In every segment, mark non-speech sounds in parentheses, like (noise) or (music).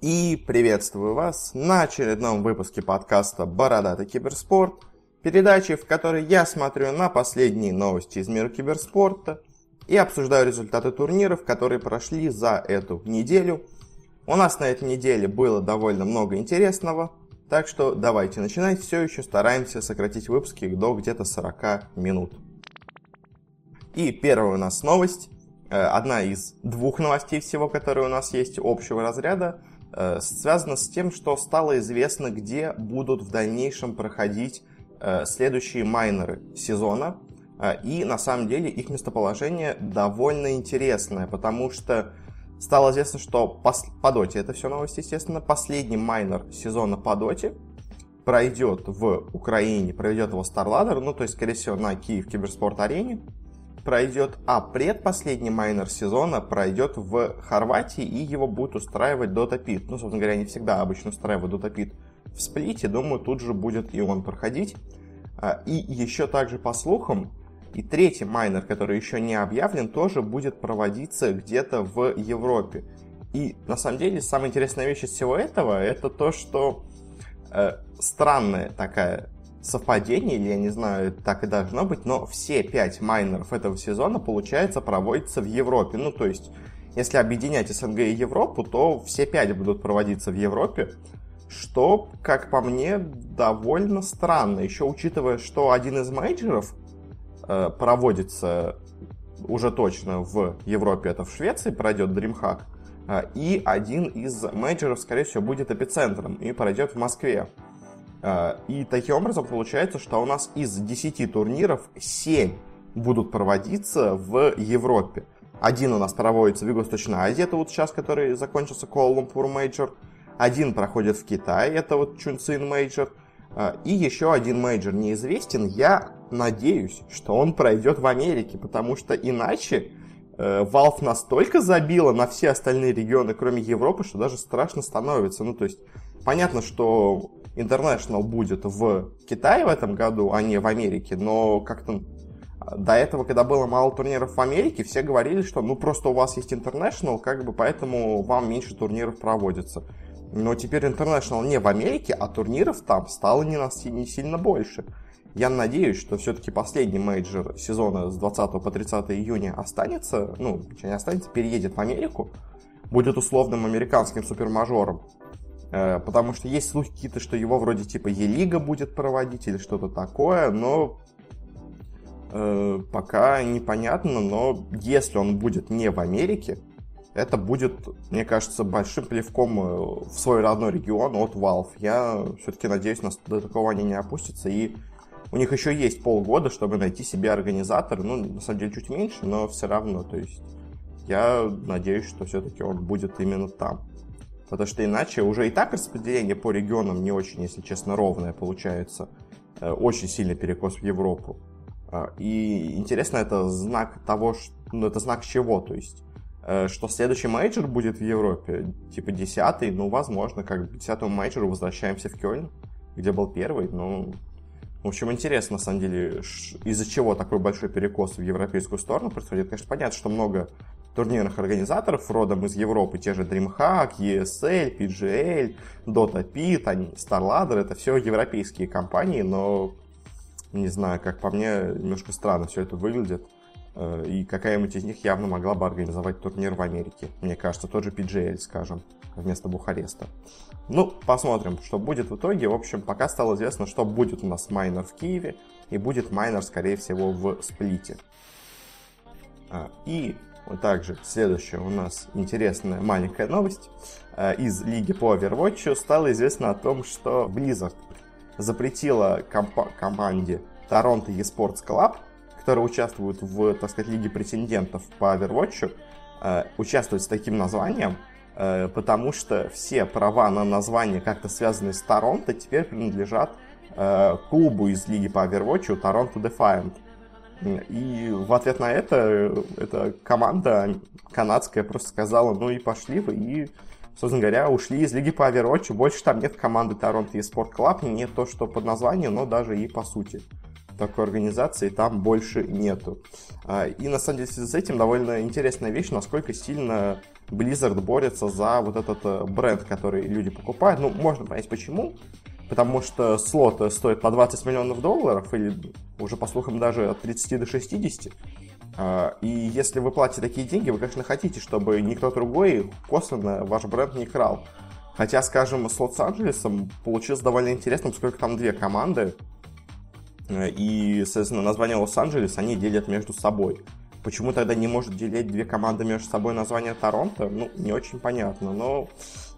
И приветствую вас на очередном выпуске подкаста «Бородатый киберспорт», передачи, в которой я смотрю на последние новости из мира киберспорта и обсуждаю результаты турниров, которые прошли за эту неделю. У нас на этой неделе было довольно много интересного, так что давайте начинать. Все еще стараемся сократить выпуски до где-то 40 минут. И первая у нас новость, э, одна из двух новостей всего, которые у нас есть общего разряда – связано с тем, что стало известно, где будут в дальнейшем проходить э, следующие майнеры сезона. Э, и на самом деле их местоположение довольно интересное, потому что стало известно, что по доте, это все новости, естественно, последний майнер сезона по доте пройдет в Украине, проведет его StarLadder, ну, то есть, скорее всего, на Киев Киберспорт Арене пройдет, а предпоследний майнер сезона пройдет в Хорватии, и его будет устраивать Dota Pit. Ну, собственно говоря, они всегда обычно устраивают Dota в сплите, думаю, тут же будет и он проходить. А, и еще также по слухам, и третий майнер, который еще не объявлен, тоже будет проводиться где-то в Европе. И на самом деле самая интересная вещь из всего этого, это то, что э, странная такая совпадение, или я не знаю, так и должно быть, но все пять майнеров этого сезона, получается, проводятся в Европе. Ну, то есть, если объединять СНГ и Европу, то все пять будут проводиться в Европе, что, как по мне, довольно странно. Еще учитывая, что один из мейджеров э, проводится уже точно в Европе, это в Швеции, пройдет DreamHack, э, и один из мейджеров, скорее всего, будет эпицентром и пройдет в Москве. А, и таким образом получается, что у нас из 10 турниров 7 будут проводиться в Европе. Один у нас проводится в Юго-Восточной Азии, это вот сейчас, который закончился Kuala-Lumpur Major. Один проходит в Китае, это вот Чунцин Major. А, и еще один мейджор неизвестен. Я надеюсь, что он пройдет в Америке, потому что иначе э, Valve настолько забила на все остальные регионы, кроме Европы, что даже страшно становится. Ну, то есть, понятно, что International будет в Китае в этом году, а не в Америке, но как-то до этого, когда было мало турниров в Америке, все говорили, что ну просто у вас есть International, как бы поэтому вам меньше турниров проводится. Но теперь International не в Америке, а турниров там стало не, на, не сильно больше. Я надеюсь, что все-таки последний мейджор сезона с 20 по 30 июня останется, ну, не останется, переедет в Америку, будет условным американским супермажором. Э, потому что есть слухи какие-то, что его вроде типа Е-лига будет проводить или что-то такое, но э, пока непонятно, но если он будет не в Америке, это будет, мне кажется, большим плевком э, в свой родной регион от Valve. Я все-таки надеюсь, нас до такого они не опустятся. И у них еще есть полгода, чтобы найти себе организатора. Ну, на самом деле, чуть меньше, но все равно. То есть я надеюсь, что все-таки он будет именно там. Потому что иначе уже и так распределение по регионам не очень, если честно, ровное получается. Э, очень сильный перекос в Европу. А, и интересно, это знак того, что, ну, это знак чего, то есть, э, что следующий мейджор будет в Европе, типа десятый, ну, возможно, как к десятому мейджору возвращаемся в Кёльн, где был первый, ну, в общем, интересно, на самом деле, из-за чего такой большой перекос в европейскую сторону происходит. Конечно, понятно, что много турнирных организаторов родом из Европы, те же DreamHack, ESL, PGL, Dota Pit, они, StarLadder, это все европейские компании, но не знаю, как по мне, немножко странно все это выглядит. Э, и какая-нибудь из них явно могла бы организовать турнир в Америке. Мне кажется, тот же PGL, скажем, вместо Бухареста. Ну, посмотрим, что будет в итоге. В общем, пока стало известно, что будет у нас майнер в Киеве, и будет майнер, скорее всего, в Сплите. А, и также следующая у нас интересная маленькая новость. Э, из лиги по Overwatch стало известно о том, что Blizzard запретила комп- команде Toronto eSports Club, которая участвует в, так сказать, лиге претендентов по Overwatch, э, участвовать с таким названием, э, потому что все права на название, как-то связанные с Торонто, теперь принадлежат клубу из лиги по Overwatch, Toronto Defiant. И в ответ на это эта команда канадская просто сказала, ну и пошли вы, и, собственно говоря, ушли из Лиги по Overwatch. Больше там нет команды Toronto Esports Club, не то, что под названием, но даже и по сути. такой организации там больше нету. А, и на самом деле с этим довольно интересная вещь, насколько сильно Blizzard борется за вот этот э, бренд, который люди покупают. Ну, можно понять почему. Потому что слот стоит по 20 миллионов долларов, или уже по слухам даже от 30 до 60. А, и если вы платите такие деньги, вы, конечно, хотите, чтобы никто другой косвенно ваш бренд не крал. Хотя, скажем, с Лос-Анджелесом получилось довольно интересно, поскольку там две команды, э, и, соответственно, название Лос-Анджелес они делят между собой. Почему тогда не может делить две команды между собой название Торонто? Ну, не очень понятно, но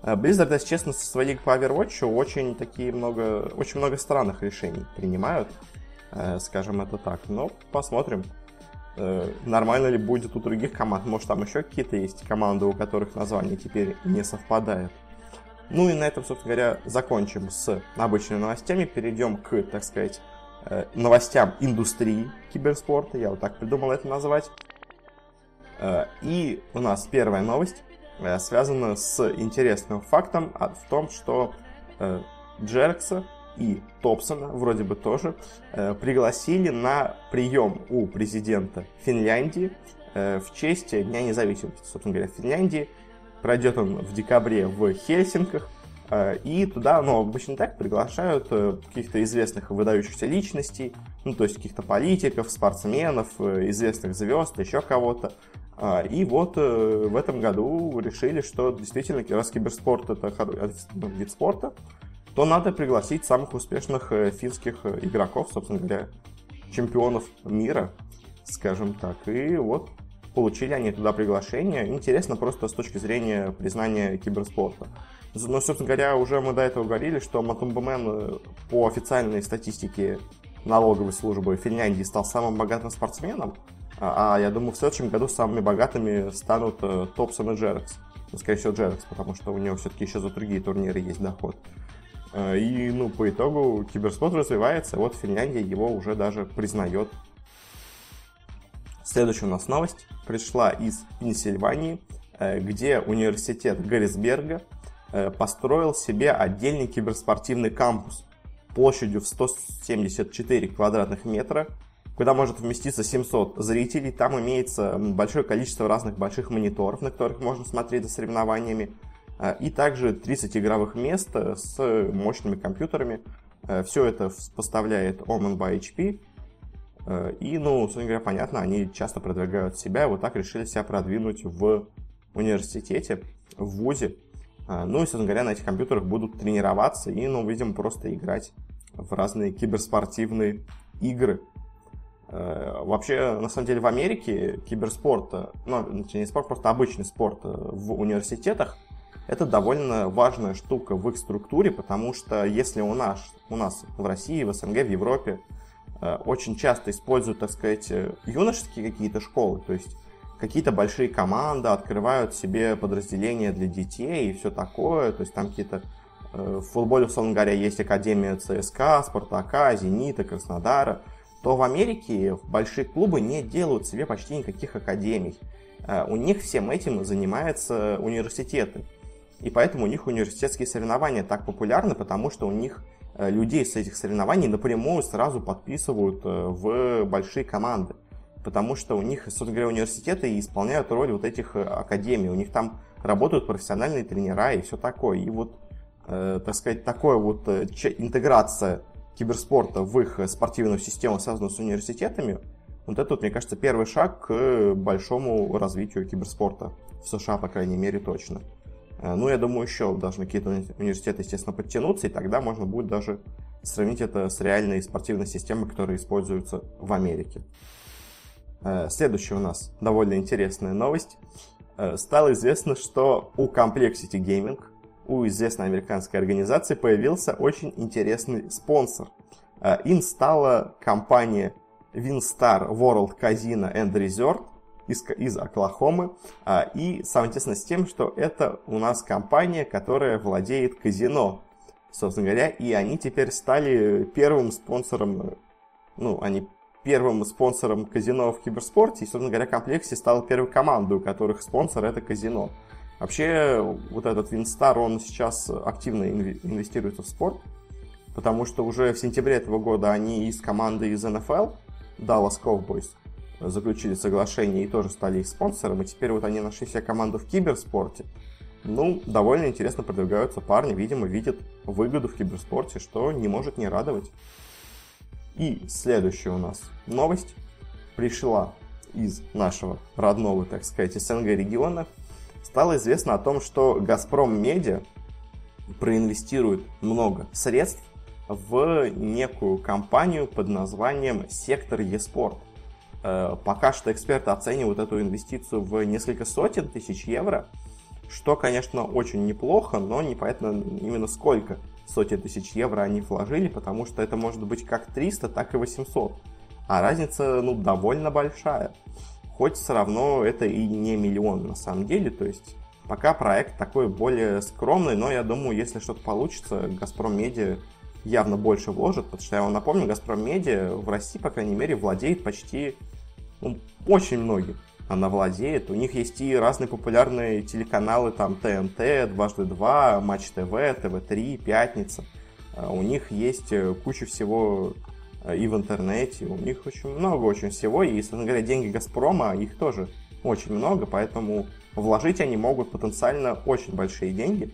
э, Blizzard, если честно, со своей по Overwatch очень такие много, очень много странных решений принимают, э, скажем это так. Но посмотрим, нормально ли будет у других команд. Может, там еще какие-то есть команды, у которых название теперь не совпадает. Ну и на этом, собственно говоря, закончим с обычными новостями. Перейдем к, так сказать, э, новостям индустрии киберспорта. Я вот так придумал это назвать. Э, и у нас первая новость э, связана с интересным фактом в том, что Джеркса и Топсона вроде бы тоже пригласили на прием у президента Финляндии в честь Дня независимости, собственно говоря, Финляндии. Пройдет он в декабре в Хельсинках. Э, и туда, ну, обычно так приглашают э, каких-то известных выдающихся личностей, ну, то есть каких-то политиков, спортсменов, э, известных звезд, еще кого-то. И вот в этом году решили, что действительно, раз киберспорт это ну, вид спорта, то надо пригласить самых успешных финских игроков, собственно говоря, чемпионов мира, скажем так. И вот получили они туда приглашение. Интересно просто с точки зрения признания киберспорта. Но, собственно говоря, уже мы до этого говорили, что Матумбамен э, по официальной статистике налоговой службы Финляндии стал самым богатым спортсменом, а, а я думаю, в следующем году самыми богатыми станут э, Топсон и Джерекс. Ну, скорее всего, Джерекс, потому что у него все-таки еще за другие турниры есть доход. Э, и, ну, по итогу киберспорт развивается, вот Финляндия его уже даже признает Следующая у нас новость пришла из Пенсильвании, где университет Гаррисберга построил себе отдельный киберспортивный кампус площадью в 174 квадратных метра, куда может вместиться 700 зрителей. Там имеется большое количество разных больших мониторов, на которых можно смотреть за соревнованиями, э, и также 30 игровых мест с мощными компьютерами. Все это поставляет Omen by HP, Э, и, ну, собственно говоря, понятно, они часто продвигают себя, и вот так решили себя продвинуть в университете, в ВУЗе. Э, ну и, собственно говоря, на этих компьютерах будут тренироваться и, ну, видимо, просто играть в разные киберспортивные игры. Э, вообще, на самом деле, в Америке киберспорт, ну, не спорт, просто обычный спорт в университетах, это довольно важная штука в их структуре, потому что если у нас, у нас в России, в СНГ, в Европе Э, очень часто используют, так сказать, э, юношеские какие-то школы, то есть какие-то большие команды открывают себе подразделения для детей и все такое, то есть там какие-то э, в футболе, условно говоря, есть Академия ЦСКА, Спартака, Зенита, Краснодара, то в Америке большие клубы не делают себе почти никаких академий. У них всем этим занимаются университеты. И поэтому у них университетские соревнования так популярны, потому что у них Э, людей с этих соревнований напрямую сразу подписывают э, в большие команды. Потому что у них, собственно говоря, университеты исполняют роль вот этих э, академий. У них там работают профессиональные тренера и все такое. И вот, э, так сказать, такое вот интеграция киберспорта в их спортивную систему, связанную с университетами, вот это, вот, мне кажется, первый шаг к большому развитию киберспорта. В США, по крайней мере, точно. Э, ну, я думаю, еще должны какие-то университеты, естественно, подтянуться, и тогда можно будет даже сравнить это с реальной спортивной системой, которая используется в Америке. Э, следующая у нас довольно интересная новость. Э, стало известно, что у Complexity Gaming, у известной американской организации, появился очень интересный спонсор. Им стала компания Winstar World Casino and Resort, из, из Оклахомы. И интересное с тем, что это у нас компания, которая владеет казино, собственно говоря, и они теперь стали первым спонсором, ну, они первым спонсором казино в киберспорте, и, собственно говоря, комплексе стала первой командой, у которых спонсор это казино. Вообще, вот этот Винстар, он сейчас активно инвестируется в спорт, потому что уже в сентябре этого года они из команды из НФЛ, Dallas Cowboys, заключили соглашение и тоже стали их спонсором, и теперь вот они нашли себе команду в киберспорте. Ну, довольно интересно продвигаются парни, видимо, видят выгоду в киберспорте, что не может не радовать. И следующая у нас новость пришла из нашего родного, так сказать, СНГ региона. Стало известно о том, что «Газпром Медиа» проинвестирует много средств в некую компанию под названием «Сектор Еспорт». Э, пока что эксперты оценивают эту инвестицию в несколько сотен тысяч евро, что, конечно, очень неплохо, но непонятно именно сколько сотен тысяч евро они вложили, потому что это может быть как 300, так и 800. А разница, ну, довольно большая. Хоть все равно это и не миллион на самом деле, то есть пока проект такой более скромный, но я думаю, если что-то получится, Газпром Медиа явно больше вложит, потому что я вам напомню, Газпром Медиа в России, по крайней мере, владеет почти ну, очень многим. Она владеет. У них есть и разные популярные телеканалы, там ТНТ, Дважды Два, Матч ТВ, ТВ-3, Пятница. А у них есть э, куча всего э, и в интернете, у них очень много очень всего, и, если говоря, деньги Газпрома, их тоже очень много, поэтому вложить они могут потенциально очень большие деньги.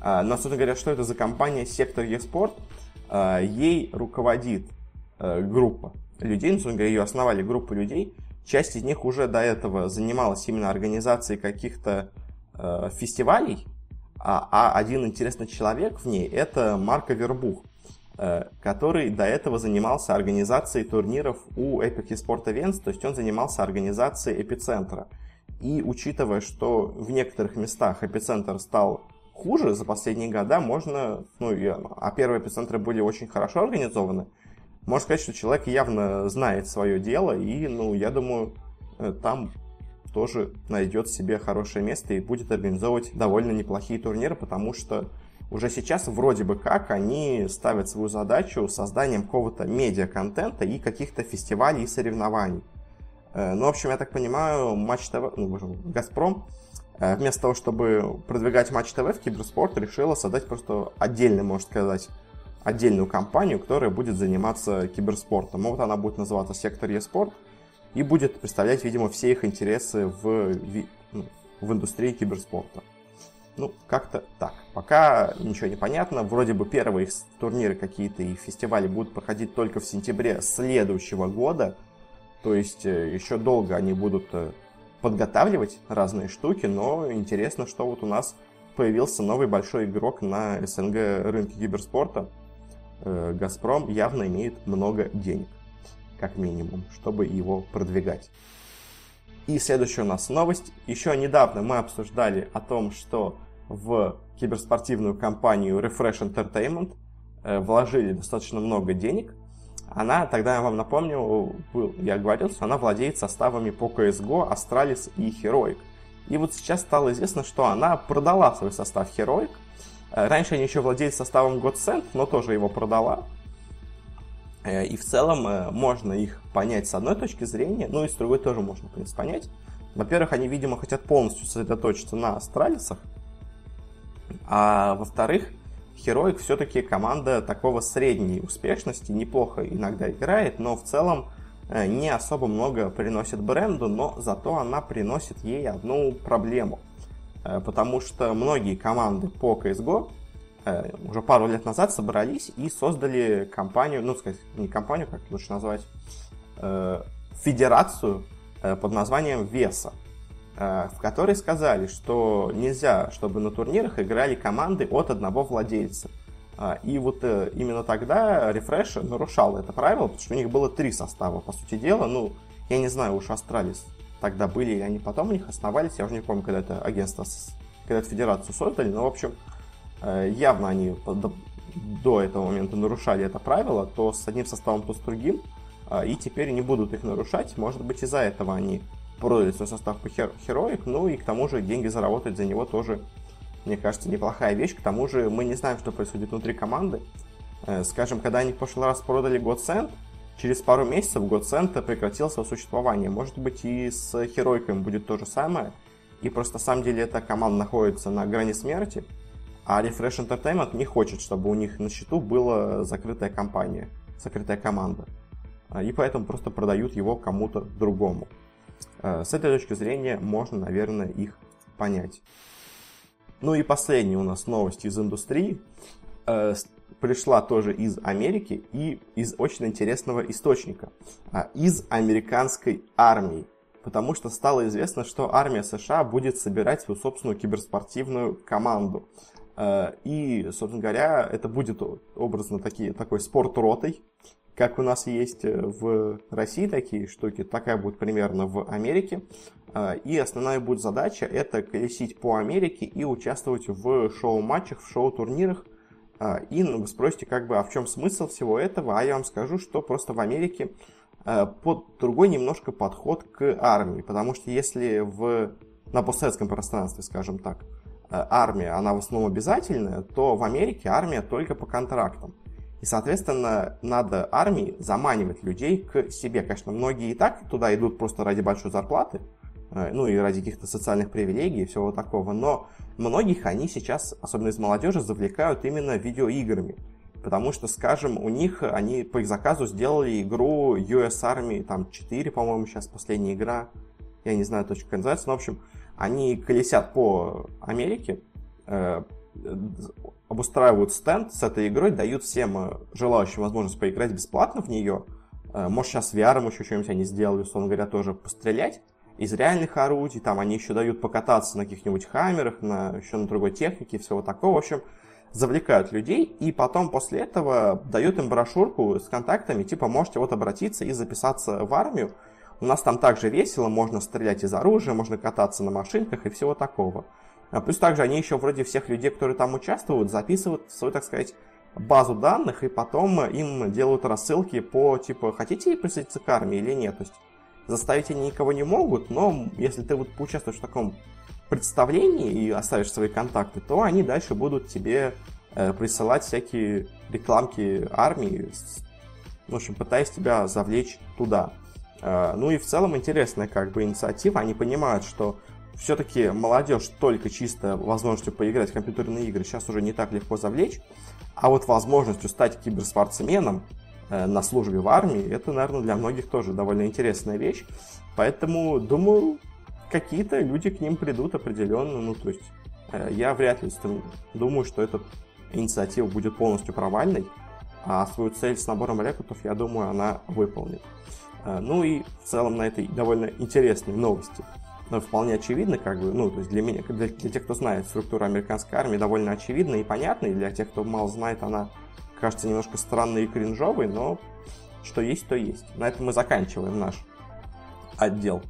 А, но, собственно говоря, что это за компания Сектор Еспорт? Ей руководит э, группа людей, ну, собственно говоря, ее основали группа людей. Часть из них уже до этого занималась именно организацией каких-то э, фестивалей, а, а один интересный человек в ней это Марко Вербух, э, который до этого занимался организацией турниров у Epic Esport Events, то есть он занимался организацией эпицентра. И учитывая, что в некоторых местах эпицентр стал хуже за последние года, можно, ну, а первые эпицентры были очень хорошо организованы, можно сказать, что человек явно знает свое дело, и, ну, я думаю, э, там тоже найдет себе хорошее место и будет организовывать довольно неплохие турниры, потому что уже сейчас вроде бы как они ставят свою задачу созданием какого-то медиа-контента и каких-то фестивалей и соревнований. Э, ну, в общем, я так понимаю, Матч ТВ, ну, Газпром Э, вместо того, чтобы продвигать Матч ТВ в киберспорт, решила создать просто отдельный, можно сказать, отдельную компанию, которая будет заниматься киберспортом. Вот она будет называться Сектор Еспорт и будет представлять, видимо, все их интересы в, ну, в индустрии киберспорта. Ну, как-то так. Пока ничего не понятно. Вроде бы первые их турниры какие-то и фестивали будут проходить только в сентябре следующего года. То есть э, еще долго они будут э, подготавливать разные штуки, но интересно, что вот у нас появился новый большой игрок на СНГ рынке киберспорта. Э, Газпром явно имеет много денег, как минимум, чтобы его продвигать. И следующая у нас новость. Еще недавно мы обсуждали о том, что в киберспортивную компанию Refresh Entertainment э, вложили достаточно много денег – она, тогда я вам напомню, был, я говорил, что она владеет составами по CSGO, Astralis и Heroic. И вот сейчас стало известно, что она продала свой состав Heroic. Э, раньше они еще владели составом Godsend, но тоже его продала. Э, и в целом э, можно их понять с одной точки зрения, ну и с другой тоже можно, в принципе, понять. Во-первых, они, видимо, хотят полностью сосредоточиться на Астралисах. А во-вторых, Heroic все-таки команда такого средней успешности, неплохо иногда играет, но в целом не особо много приносит бренду, но зато она приносит ей одну проблему. Э, потому что многие команды по CSGO э, уже пару лет назад собрались и создали компанию, ну, сказать, не компанию, как лучше назвать, федерацию под названием Веса. Э, в которой сказали, что нельзя, чтобы на турнирах играли команды от одного владельца. И вот э, именно тогда Refresh нарушал это правило, потому что у них было три состава, по сути дела. Ну, я не знаю, уж Астралис тогда были или они потом у них основались, я уже не помню, когда это агентство, когда эту федерацию создали, но, в общем, э, явно они до этого момента нарушали это правило, то с одним составом, то с другим, а, и теперь не будут их нарушать. Может быть, из-за этого они продали свой состав по Heroic, ну и к тому же деньги заработать за него тоже, мне кажется, неплохая вещь. К тому же мы не знаем, что происходит внутри команды. Э, скажем, когда они в прошлый раз продали Godsend, через пару месяцев Godsend прекратил свое существование. Может быть и с Heroic будет то же самое. И просто на самом деле эта команда находится на грани смерти. А Refresh Entertainment не хочет, чтобы у них на счету была закрытая компания, закрытая команда. А, и поэтому просто продают его кому-то другому. А, с этой точки зрения можно, наверное, их понять. Ну и последняя у нас новость из индустрии. Пришла тоже из Америки и из очень интересного источника. Из американской армии потому что стало известно, что армия США будет собирать свою собственную киберспортивную команду. Э, и, собственно говоря, это будет образно такие, такой спорт ротой, как у нас есть э, в России такие штуки, такая будет примерно в Америке. Э, и основная будет задача это колесить по Америке и участвовать в шоу-матчах, в шоу-турнирах. И ну, вы спросите, как бы, а в чем смысл всего этого? А я вам скажу, что просто в Америке Э, под другой немножко подход к армии, потому что если в, на постсоветском пространстве, скажем так, э, армия, она в основном обязательная, то в Америке армия только по контрактам. И, соответственно, надо армии заманивать людей к себе. Конечно, многие и так туда идут просто ради большой зарплаты, ну и ради каких-то социальных привилегий и всего такого, но многих они сейчас, особенно из молодежи, завлекают именно видеоиграми. Потому что, скажем, у них, они по их заказу сделали игру US Army, там 4, по-моему, сейчас последняя игра. Я не знаю точно, как называется. Но, в общем, они колесят по Америке, э, обустраивают стенд с этой игрой, дают всем э, желающим возможность поиграть бесплатно в нее. Э, может, сейчас VR еще что-нибудь они сделали, условно говоря, тоже пострелять из реальных орудий. Там они еще дают покататься на каких-нибудь хаммерах, на, еще на другой технике всего такого. В общем, завлекают людей, и потом после этого дают им брошюрку с контактами, типа можете вот обратиться и записаться в армию. У нас там также весело, можно стрелять из оружия, можно кататься на машинках и всего такого. А плюс также они еще вроде всех людей, которые там участвуют, записывают свою, так сказать, базу данных, и потом им делают рассылки по, типа, хотите присоединиться к армии или нет. То есть заставить они никого не могут, но если ты вот поучаствуешь в таком представлении и оставишь свои контакты, то они дальше будут тебе э, присылать всякие рекламки армии, в общем, пытаясь тебя завлечь туда. Э, ну и в целом интересная как бы инициатива. Они понимают, что все-таки молодежь только чисто возможностью поиграть в компьютерные игры сейчас уже не так легко завлечь, а вот возможностью стать киберспортсменом на службе в армии, это, наверное, для многих тоже довольно интересная вещь. Поэтому, думаю, какие-то люди к ним придут определенно, ну, то есть э, я вряд ли думаю, что эта инициатива будет полностью провальной, а свою цель с набором рекрутов, я думаю, она выполнит. Э, ну и в целом на этой довольно интересной новости но вполне очевидно, как бы, ну, то есть для меня, для, для тех, кто знает структуру американской армии, довольно очевидна и понятна, и для тех, кто мало знает, она кажется немножко странной и кринжовой, но что есть, то есть. На этом мы заканчиваем наш отдел,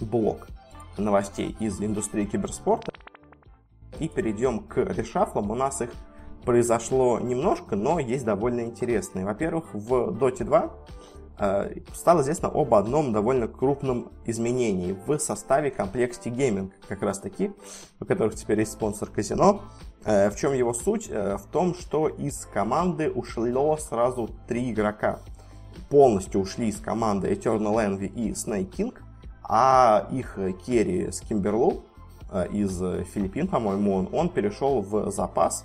блок новостей из индустрии киберспорта. И перейдем к решафлам. У нас их произошло немножко, но есть довольно интересные. Во-первых, в Dota 2 э, стало известно об одном довольно крупном изменении в составе Complexity Gaming, как раз таки, у которых теперь есть спонсор казино. Э, в чем его суть? Э, в том, что из команды ушло сразу три игрока. Полностью ушли из команды Eternal Envy и Snake King а их керри с Кимберлу э, из Филиппин, по-моему, он, он перешел в запас.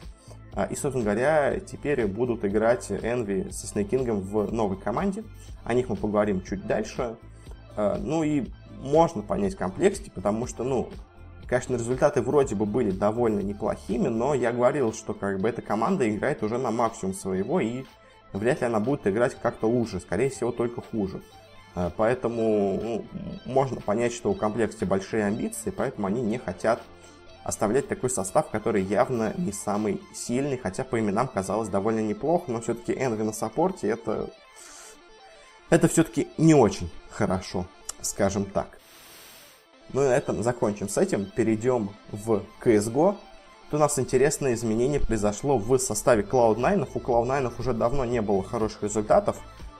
И, собственно говоря, теперь будут играть Энви со Снейкингом в новой команде. О них мы поговорим чуть дальше. Ну и можно понять Complexity, потому что, ну, конечно, результаты вроде бы были довольно неплохими, но я говорил, что как бы эта команда играет уже на максимум своего, и вряд ли она будет играть как-то лучше, скорее всего, только хуже. Э, поэтому ну, можно понять, что у Complexity большие амбиции, поэтому они не хотят оставлять такой состав, который явно не самый сильный, хотя по именам казалось довольно неплохо, но все-таки Envy на саппорте это, это все-таки не очень хорошо, скажем так. Ну и на этом закончим с этим, перейдем в CSGO. Тут у нас интересное изменение произошло в составе Cloud9. У Cloud9 уже давно не было хороших результатов.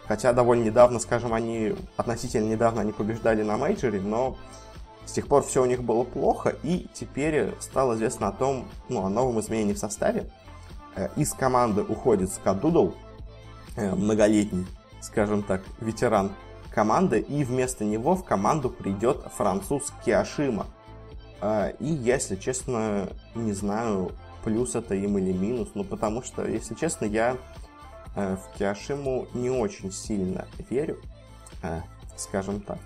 Хотя довольно недавно, скажем, они, относительно недавно они побеждали на мейджоре, но с тех пор все у них было плохо, и теперь стало известно о том, ну, о новом изменении в составе. Э, из команды уходит Skadoodle, э, многолетний, скажем так, ветеран команды, и вместо него в команду придет француз Kioshima. Э, и, если честно, не знаю, плюс это им или минус. Ну, потому что, если честно, я э, в Киошиму не очень сильно верю, э, скажем так.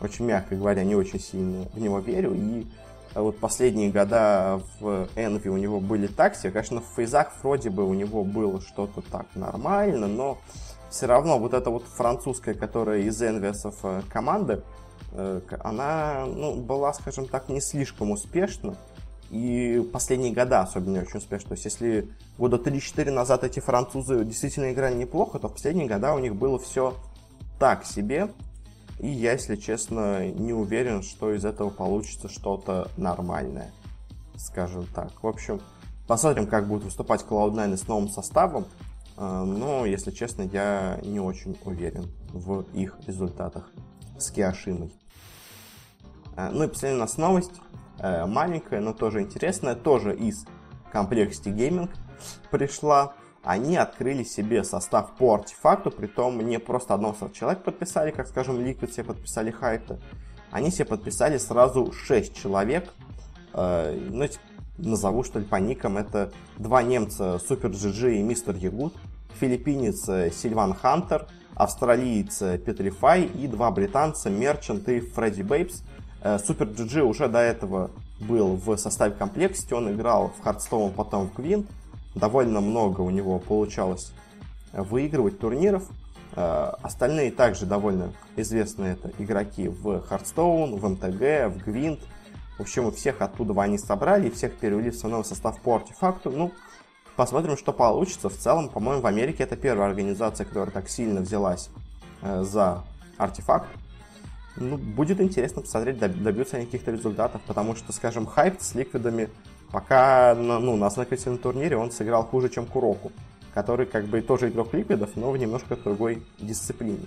Очень мягко говоря, не очень сильно в него верю. И вот последние года в Envy у него были так себе. Конечно, в фейзах вроде бы у него было что-то так нормально, но все равно вот эта вот французская, которая из Envious э, команды, э, она ну, была, скажем так, не слишком успешна. И последние года особенно не очень успешно. То есть, если года 3-4 назад эти французы действительно играли неплохо, то в последние года у них было все так себе. И я, если честно, не уверен, что из этого получится что-то нормальное. Скажем так. В общем, посмотрим, как будет выступать Cloud9 с новым составом. А, но, если честно, я не очень уверен в их результатах с Киошимой. А, ну и последняя у нас новость. Э, маленькая, но тоже интересная. Тоже из Complexity Gaming пришла они открыли себе состав по артефакту, притом не просто одного человек подписали, как, скажем, Liquid себе подписали Хайта, они себе подписали сразу 6 человек, э, ну, назову, что ли, по никам, это два немца, SuperJJ и MrYagut, филиппинец э, Silvan Hunter, австралиец э, Petrify и два британца Merchant и Freddybabes. SuperJJ уже до этого был в составе Complexity, он играл в Hearthstone, потом в Гвинт, довольно много у него получалось выигрывать турниров. Э, остальные также довольно известные это игроки в Hearthstone, в МТГ, в Гвинт. В общем, всех оттуда они собрали, всех перевели в новый состав по артефакту. Ну, посмотрим, что получится. В целом, по-моему, в Америке это первая организация, которая так сильно взялась э, за артефакт. Ну, будет интересно посмотреть, добьются они каких-то результатов, потому что, скажем, хайп с ликвидами Пока ну, на знакомительном турнире он сыграл хуже, чем Куроку, который как бы тоже игрок ликвидов, но в немножко другой дисциплине.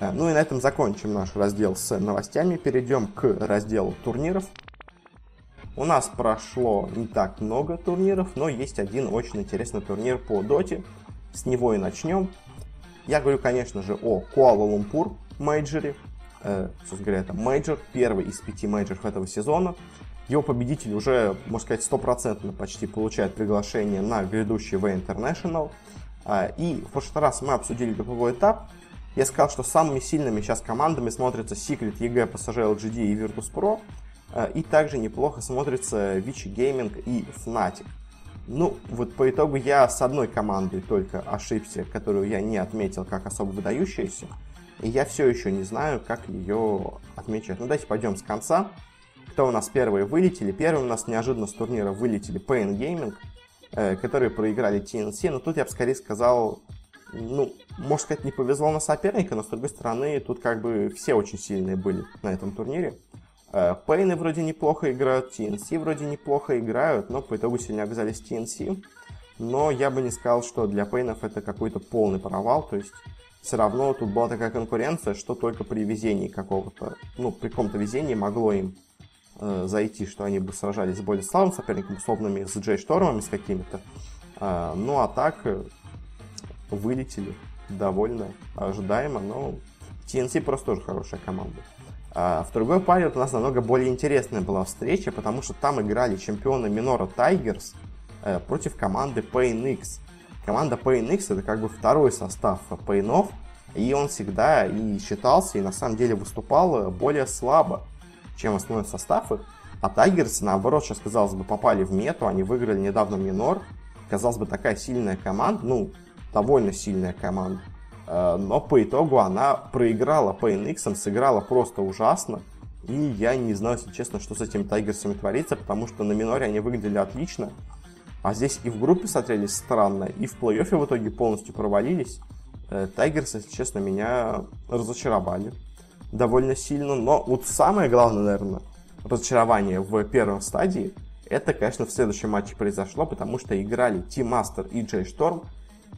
Э, ну и на этом закончим наш раздел с новостями. Перейдем к разделу турниров. У нас прошло не так много турниров, но есть один очень интересный турнир по доте. С него и начнем. Я говорю, конечно же, о Куала-Лумпур мейджоре. Э, собственно говоря, это мейджор, первый из пяти мейджоров этого сезона. Его победитель уже, можно сказать, стопроцентно почти получает приглашение на грядущий The International. А, и в прошлый раз мы обсудили групповой этап. Я сказал, что самыми сильными сейчас командами смотрятся Secret, EG, PSG, LGD и Virtus.pro. А, и также неплохо смотрится Vichy Gaming и Fnatic. Ну, вот по итогу я с одной командой только ошибся, которую я не отметил как особо выдающуюся. И я все еще не знаю, как ее отмечать. Ну, давайте пойдем с конца кто у нас первые вылетели. Первым у нас неожиданно с турнира вылетели Pain Gaming, э, которые проиграли TNC. Но тут я бы скорее сказал, ну, можно сказать, не повезло на соперника, но с другой стороны, тут как бы все очень сильные были на этом турнире. Э, Пейны вроде неплохо играют, TNC вроде неплохо играют, но по итогу сильнее оказались TNC. Но я бы не сказал, что для Пейнов это какой-то полный провал, то есть все равно тут была такая конкуренция, что только при везении какого-то, ну, при каком-то везении могло им э, зайти, что они бы сражались с более слабым соперником, условными с Джей Штормами, с какими-то. Э, ну а так э, вылетели довольно ожидаемо, но TNC просто тоже хорошая команда. А в другой паре вот у нас намного более интересная была встреча, потому что там играли чемпионы Минора Тайгерс э, против команды Pain X. Команда Pain X это как бы второй состав Пейнов, и он всегда и считался, и на самом деле выступал более слабо чем основной состав их. А Тайгерс, наоборот, сейчас, казалось бы, попали в мету, они выиграли недавно Минор. Казалось бы, такая сильная команда, ну, довольно сильная команда. Э, но по итогу она проиграла по NX, сыграла просто ужасно. И я не знаю, если честно, что с этими Тайгерсами творится, потому что на миноре они выглядели отлично. А здесь и в группе смотрелись странно, и в плей-оффе в итоге полностью провалились. Э, Тайгерсы, если честно, меня разочаровали довольно сильно. Но вот самое главное, наверное, разочарование в первом стадии, это, конечно, в следующем матче произошло, потому что играли Team Aster и J.Storm.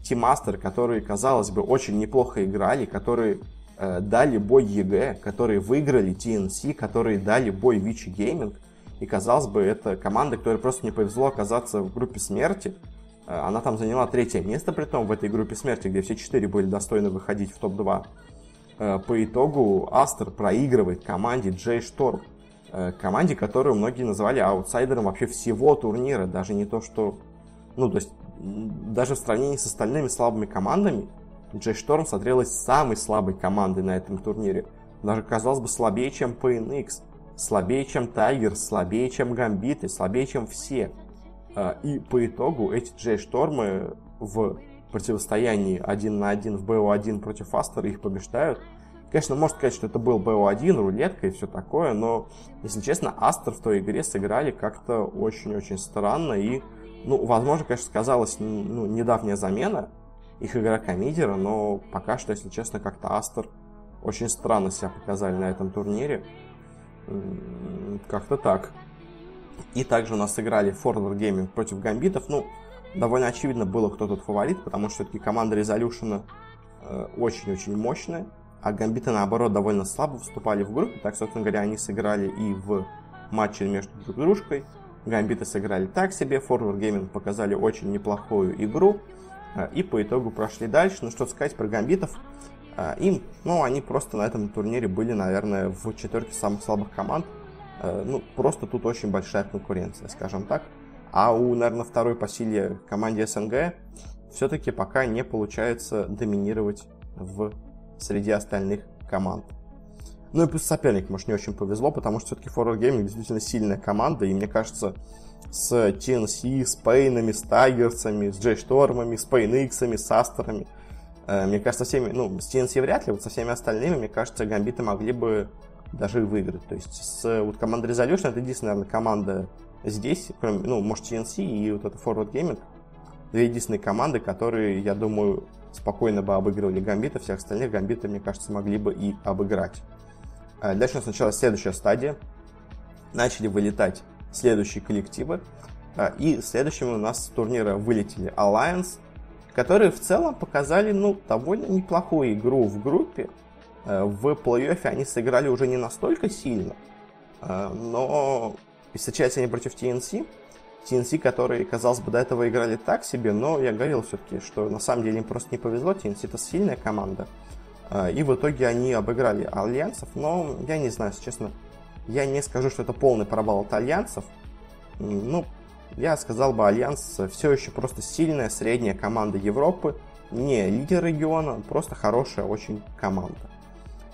Aster, которые, казалось бы, очень неплохо играли, которые э, дали бой EG, которые выиграли TNC, которые дали бой Vici Gaming. И, казалось бы, это команда, которой просто не повезло оказаться в группе смерти. Э, она там заняла третье место, при том в этой группе смерти, где все четыре были достойны выходить в топ-2. Э, по итогу Астер проигрывает команде Джей Шторм. э, команде, которую многие называли аутсайдером вообще всего турнира. Даже не то, что... Ну, то есть, даже в сравнении с остальными слабыми командами, Джей Шторм смотрелась самой слабой командой на этом турнире. Даже, казалось бы, слабее, чем PNX, слабее, чем Тайгер, слабее, чем Гамбиты, слабее, чем все. Э, и по итогу эти Джей Штормы в противостоянии один на один в БО-1 против Астера их побеждают. Конечно, можно сказать, что это был БО-1, рулетка и все такое, но, если честно, Астер в той игре сыграли как-то очень-очень странно. И, ну, возможно, конечно, сказалась ну, недавняя замена их игрока Мидера, но пока что, если честно, как-то Астер очень странно себя показали на этом турнире. Как-то так. И также у нас сыграли Forward Gaming против Гамбитов. Ну, довольно очевидно было, кто тут фаворит, потому что все-таки команда Резолюшена э, очень-очень мощная, а Гамбиты, наоборот, довольно слабо вступали в группе, так, собственно говоря, они сыграли и в матче между друг дружкой. Гамбиты сыграли так себе, Forward Gaming показали очень неплохую игру, э, и по итогу прошли дальше. Ну, что сказать про Гамбитов, э, им, ну, они просто на этом турнире были, наверное, в четверке самых слабых команд, ну, просто тут очень большая конкуренция, скажем так. А у, наверное, второй по силе команде СНГ все-таки пока не получается доминировать в среди остальных команд. Ну и плюс соперник, может, не очень повезло, потому что все-таки Forward Gaming действительно сильная команда, и мне кажется, с TNC, с Пейнами, с Тайгерсами, с Джей Штормами, с Пейниксами, с Астерами, э, мне кажется, всеми, ну, с TNC вряд ли, вот со всеми остальными, мне кажется, Гамбиты могли бы даже выиграть. То есть с вот командой Resolution это единственная, наверное, команда здесь, кроме, ну, может, TNC и вот это Forward Gaming, две единственные команды, которые, я думаю, спокойно бы обыгрывали Гамбита, всех остальных Гамбиты, мне кажется, могли бы и обыграть. А дальше у нас началась следующая стадия. Начали вылетать следующие коллективы. А, и следующими у нас с турнира вылетели Alliance, которые в целом показали, ну, довольно неплохую игру в группе. А, в плей-оффе они сыграли уже не настолько сильно, но и встречаются они против TNC. TNC, которые, казалось бы, до этого играли так себе, но я говорил все-таки, что на самом деле им просто не повезло. TNC это сильная команда. А, и в итоге они обыграли альянсов, но я не знаю, если честно, я не скажу, что это полный провал от альянсов. Ну, я сказал бы, Альянс все еще просто сильная средняя команда Европы, не лидер региона, просто хорошая очень команда.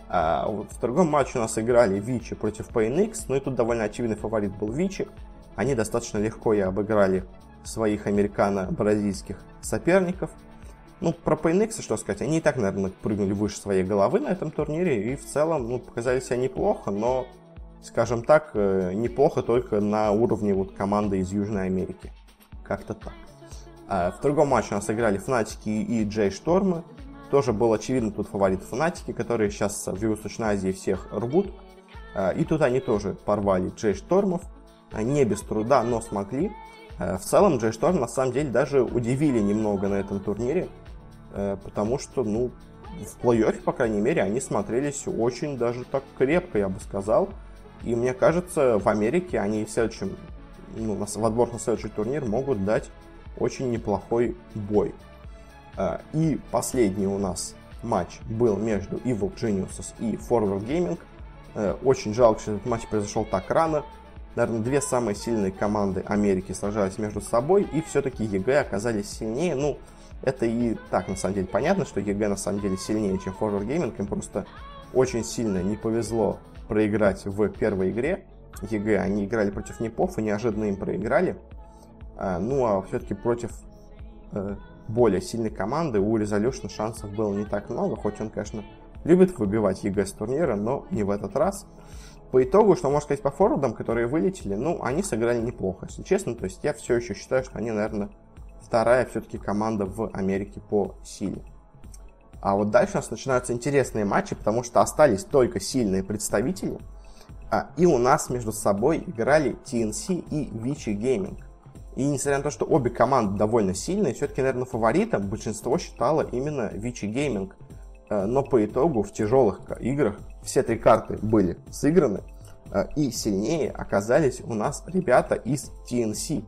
А вот в другом матче у нас играли Вичи против PNX, ну и тут довольно очевидный фаворит был Вичи. Они достаточно легко и обыграли своих американо-бразильских соперников. Ну, про PNX что сказать, они и так, наверное, прыгнули выше своей головы на этом турнире и в целом, ну, показали себя неплохо, но, скажем так, э, неплохо только на уровне вот команды из Южной Америки. Как-то так. А в другом матче у нас играли Фнатики и Джей Штормы. Тоже был очевидно тут фаворит Фнатики, которые сейчас в Юго-Восточной Азии всех рвут. А, и тут они тоже порвали Джей Штормов. Не без труда, но смогли. А, в целом Шторм на самом деле даже удивили немного на этом турнире. Потому что, ну, в плей-оффе, по крайней мере, они смотрелись очень даже так крепко, я бы сказал. И мне кажется, в Америке они в следующем, ну, в отбор на следующий турнир могут дать очень неплохой бой. А, и последний у нас матч был между Evil Geniuses и Forward Gaming. Э, очень жалко, что этот матч произошел так рано. Наверное, две самые сильные команды Америки сражались между собой, и все-таки EG оказались сильнее. Ну, это и так, на самом деле, понятно, что EG на самом деле сильнее, чем Forward Gaming. Им просто очень сильно не повезло проиграть в первой игре. EG, они играли против Нипов и неожиданно им проиграли. А, ну, а все-таки против э, более сильной команды у Resolution шансов было не так много, хоть он, конечно, любит выбивать EG с турнира, но не в этот раз. По итогу, что можно сказать по форвардам, которые вылетели, ну, они сыграли неплохо, если честно. То есть я все еще считаю, что они, наверное, вторая все-таки команда в Америке по силе. А вот дальше у нас начинаются интересные матчи, потому что остались только сильные представители. А, и у нас между собой играли TNC и Vichy Gaming. И несмотря на то, что обе команды довольно сильные, все-таки, наверное, фаворитом большинство считало именно Vichy Gaming. Э, но по итогу в тяжелых играх все три карты были сыграны, э, и сильнее оказались у нас ребята из TNC.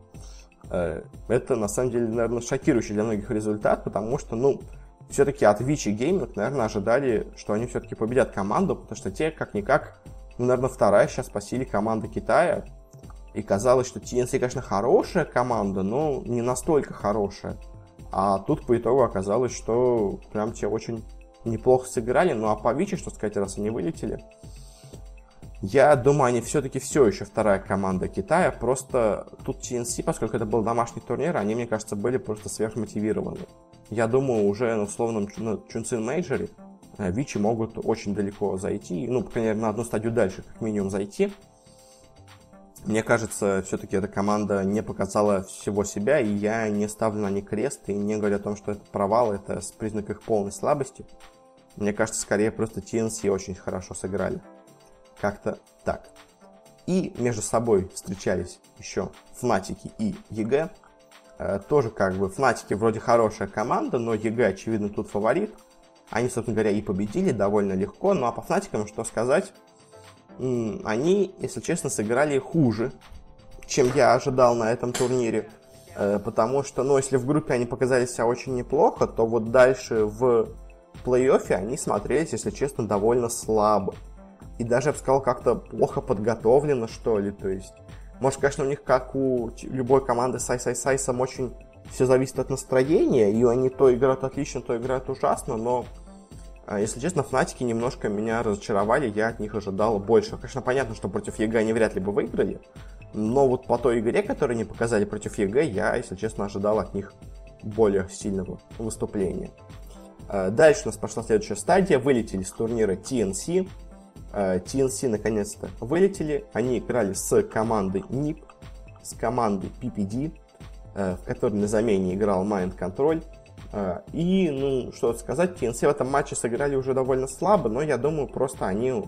Э, это, на самом деле, наверное, шокирующий для многих результат, потому что, ну, все-таки от Vichy Gaming, наверное, ожидали, что они все-таки победят команду, потому что те, как-никак, ну, наверное, вторая сейчас по силе команда Китая. И казалось, что TNC, конечно, хорошая команда, но не настолько хорошая. А тут по итогу оказалось, что прям те очень неплохо сыграли. Ну а по Вичи, что сказать, раз они вылетели. Я думаю, они все-таки все еще вторая команда Китая. Просто тут TNC, поскольку это был домашний турнир, они, мне кажется, были просто сверхмотивированы. Я думаю, уже на условном ну, Чунцин мейджоре э, Vici могут очень далеко зайти. Ну, по крайней мере, на одну стадию дальше, как минимум, зайти. Мне кажется, все-таки эта команда не показала всего себя, и я не ставлю на них крест и не говорю о том, что это провал, это признак их полной слабости. Мне кажется, скорее просто TNC очень хорошо сыграли. Как-то так. И между собой встречались еще Фнатики и EG. Э, тоже как бы Фнатики вроде хорошая команда, но EG, очевидно, тут фаворит. Они, собственно говоря, и победили довольно легко. Ну а по Фнатикам что сказать? Они, если честно, сыграли хуже, чем я ожидал на этом турнире. Э, потому что, ну, если в группе они показали себя очень неплохо, то вот дальше в плей-оффе они смотрелись, если честно, довольно слабо. И даже, я бы сказал, как-то плохо подготовлено, что ли. То есть, может, конечно, у них, как у любой команды Сай-Сай-Сайсом, очень все зависит от настроения, и они то играют отлично, то играют ужасно, но если честно, Фнатики немножко меня разочаровали, я от них ожидал больше. Конечно, понятно, что против EG они вряд ли бы выиграли, но вот по той игре, которую они показали против EG, я, если честно, ожидал от них более сильного выступления. А, дальше у нас пошла следующая стадия. Вылетели с турнира TNC. TNC а, наконец-то вылетели. Они играли с командой NIP, с командой PPD, в которой на замене играл Mind Control. А, и, ну, что сказать, TNC в этом матче сыграли уже довольно слабо, но я думаю, просто они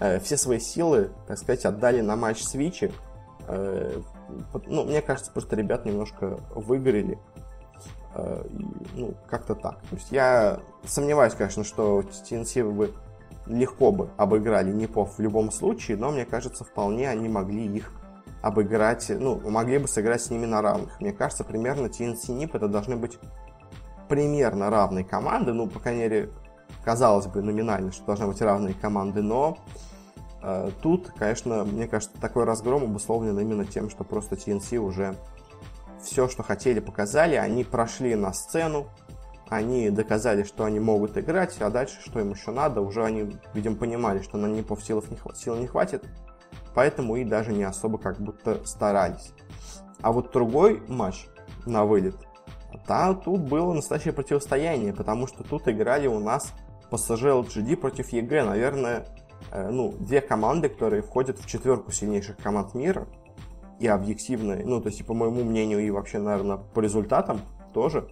э, все свои силы, так сказать, отдали на матч с Вичи. Э, ну, мне кажется, просто ребят немножко выгорели. Э, ну, как-то так. То есть я сомневаюсь, конечно, что TNC бы легко бы обыграли Непов в любом случае, но мне кажется, вполне они могли их обыграть, ну, могли бы сыграть с ними на равных. Мне кажется, примерно TNC Нип это должны быть примерно равные команды, ну, по крайней мере, казалось бы, номинально, что должны быть равные команды, но э, тут, конечно, мне кажется, такой разгром обусловлен именно тем, что просто TNC уже все, что хотели, показали, они прошли на сцену, они доказали, что они могут играть, а дальше, что им еще надо, уже они, видимо, понимали, что на Непов силов не, сил не хватит, поэтому и даже не особо как будто старались. А вот другой матч на вылет да, тут было настоящее противостояние, потому что тут играли у нас PSG LGD против EG. Наверное, э, ну, две команды, которые входят в четверку сильнейших команд мира. И объективно, ну, то есть, и по моему мнению, и вообще, наверное, по результатам тоже.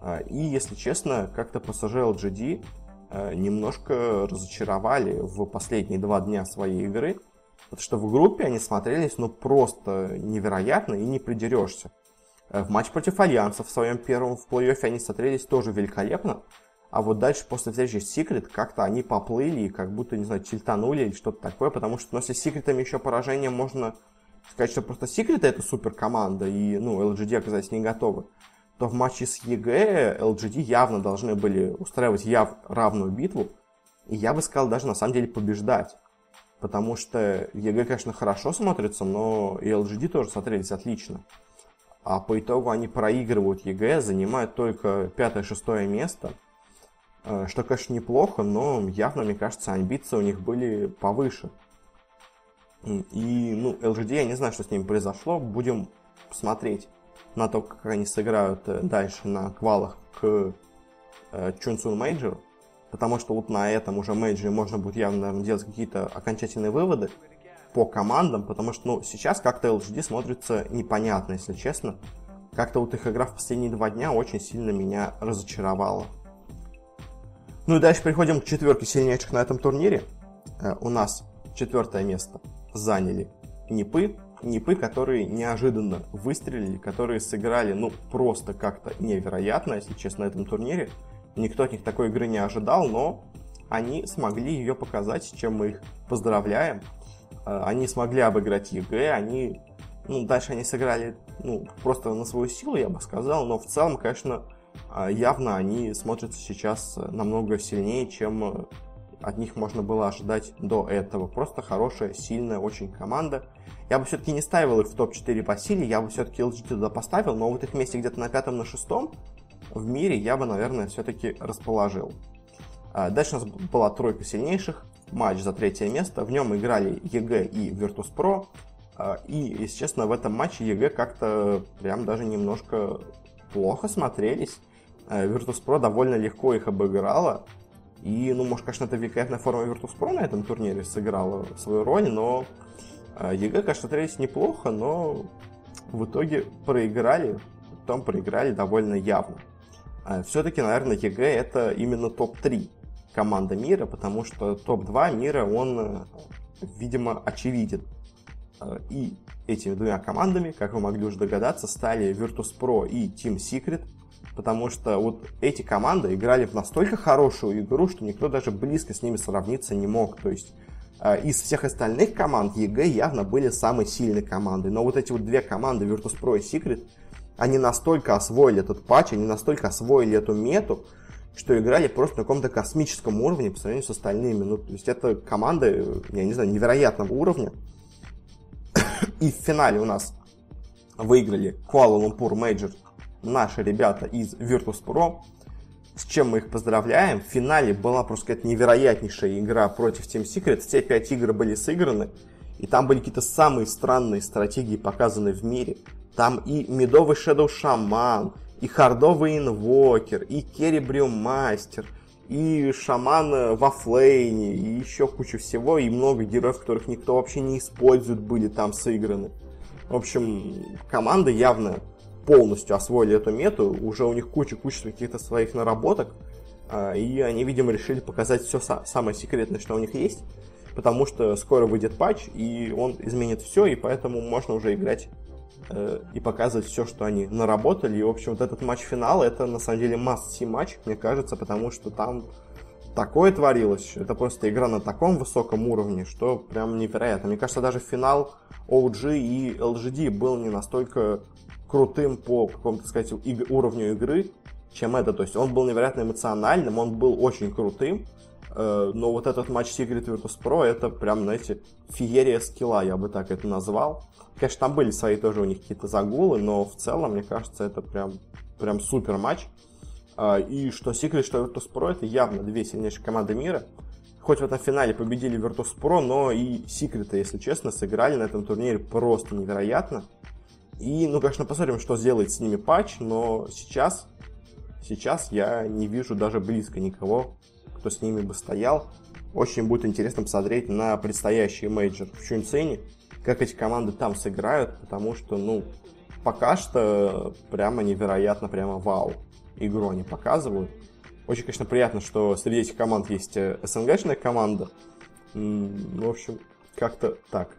А, и, если честно, как-то PSG LGD э, немножко разочаровали в последние два дня своей игры. Потому что в группе они смотрелись, ну, просто невероятно и не придерешься. Э, в матч против Альянса в своем первом в плей-оффе они смотрелись тоже великолепно. А вот дальше, после встречи с Секрет, как-то они поплыли и как будто, не знаю, тильтанули или что-то такое, потому что, ну, если с Секретами еще поражение, можно сказать, что просто Секреты это супер команда, и, ну, LGD оказались не готовы, то в матче с EG LGD явно должны были устраивать яв равную битву, и я бы сказал, даже на самом деле побеждать. Потому что EG, конечно, хорошо смотрится, но и LGD тоже смотрелись отлично а по итогу они проигрывают EG, занимают только пятое-шестое место, э, что, конечно, неплохо, но явно, мне кажется, амбиции у них были повыше. И, ну, LGD, я не знаю, что с ними произошло, будем смотреть на то, как они сыграют э, дальше на квалах к Чунсун Мейджору, потому что вот на этом уже мейджоре можно будет явно, наверное, делать какие-то окончательные выводы, по командам, потому что, ну, сейчас как-то LGD смотрится непонятно, если честно. Как-то вот их игра в последние два дня очень сильно меня разочаровала. Ну и дальше переходим к четверке сильнейших на этом турнире. Э, у нас четвертое место заняли Нипы. Нипы, которые неожиданно выстрелили, которые сыграли, ну, просто как-то невероятно, если честно, на этом турнире. Никто от них такой игры не ожидал, но они смогли ее показать, с чем мы их поздравляем. Э, они смогли обыграть EG, они, ну, дальше они сыграли, ну, просто на свою силу, я бы сказал, но в целом, конечно, э, явно они смотрятся сейчас намного сильнее, чем от них можно было ожидать до этого. Просто хорошая, сильная очень команда. Я бы все-таки не ставил их в топ-4 по силе, я бы все-таки LGD туда поставил, но вот их месте где-то на пятом, на шестом в мире я бы, наверное, все-таки расположил. Дальше у нас была тройка сильнейших, матч за третье место. В нем играли EG и Virtus.pro. А, и, если честно, в этом матче EG как-то прям даже немножко плохо смотрелись. А, Virtus.pro довольно легко их обыграла. И, ну, может, конечно, это великолепная форма Virtus.pro на этом турнире сыграла свою роль, но EG, конечно, смотрелись неплохо, но в итоге проиграли, потом проиграли довольно явно. Все-таки, наверное, EG это именно топ-3 команда мира, потому что топ-2 мира, он, э, видимо, очевиден. Э, и этими двумя командами, как вы могли уже догадаться, стали Virtus.pro и Team Secret, потому что вот эти команды играли в настолько хорошую игру, что никто даже близко с ними сравниться не мог. То есть э, из всех остальных команд EG явно были самой сильной командой. Но вот эти вот две команды, Virtus.pro и Secret, они настолько освоили этот патч, они настолько освоили эту мету, что играли просто на каком-то космическом уровне по сравнению с остальными. Ну, то есть это команды, я не знаю, невероятного уровня. И в финале у нас выиграли Kuala-Lumpur Major наши ребята из Virtus.pro, с чем мы их поздравляем. В финале была просто какая-то невероятнейшая игра против Team Secret. Все пять игр были сыграны, и там были какие-то самые странные стратегии показаны в мире. Там и медовый Shadow Shaman, и хардовый инвокер, и керри брюмастер, и шаман во флейне, и еще куча всего, и много героев, которых никто вообще не использует, были там сыграны. В общем, команда явно полностью освоили эту мету, уже у них куча-куча каких-то своих наработок, а, и они, видимо, решили показать все самое секретное, что у них есть, потому что скоро выйдет патч, и он изменит все, и поэтому можно уже играть Э, и показывать все, что они наработали. И, в общем, вот этот матч финала, это на самом деле must-see матч, мне кажется, потому что там такое творилось. Это просто игра на таком высоком уровне, что прям невероятно. Мне кажется, даже финал OG и LGD был не настолько крутым по какому-то, сказать, уровню игры, чем это. То есть он был невероятно эмоциональным, он был очень крутым, но вот этот матч Secret Virtus Pro это прям, знаете, феерия скилла, я бы так это назвал. Конечно, там были свои тоже у них какие-то загулы, но в целом, мне кажется, это прям, прям супер матч. А, и что Secret, что Virtus.pro, это явно две сильнейшие команды мира. Хоть в этом финале победили Virtus.pro, но и Secret, если честно, сыграли на этом турнире просто невероятно. И, ну, конечно, посмотрим, что сделает с ними патч, но сейчас, сейчас я не вижу даже близко никого, кто с ними бы стоял. Очень будет интересно посмотреть на предстоящий мейджор в Чунцине как эти команды там сыграют, потому что, ну, пока что прямо невероятно, прямо вау игру они показывают. Очень, конечно, приятно, что среди этих команд есть э, СНГшная команда. Ну, в общем, как-то так.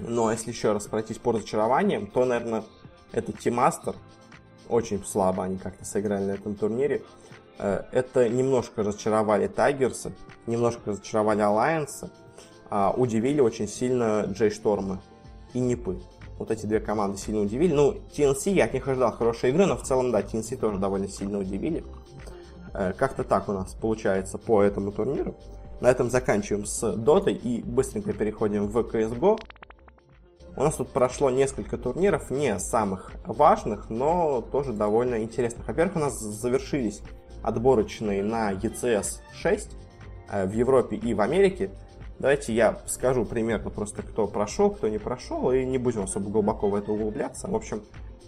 Но ну, а если еще раз пройтись по разочарованиям, то, наверное, это Тимастер. Очень слабо они как-то сыграли на этом турнире. Э, это немножко разочаровали Тайгерсы, немножко разочаровали Алайенсы а, удивили очень сильно Джей Штормы и Нипы. Вот эти две команды сильно удивили. Ну, TNC, я от них ожидал хорошей игры, но в целом, да, TNC тоже довольно сильно удивили. Э, как-то так у нас получается по этому турниру. На этом заканчиваем с Дотой и быстренько переходим в CSGO. У нас тут прошло несколько турниров, не самых важных, но тоже довольно интересных. Во-первых, у нас завершились отборочные на ECS 6 э, в Европе и в Америке. Давайте я скажу примерно просто, кто прошел, кто не прошел, и не будем особо глубоко в это углубляться. В общем,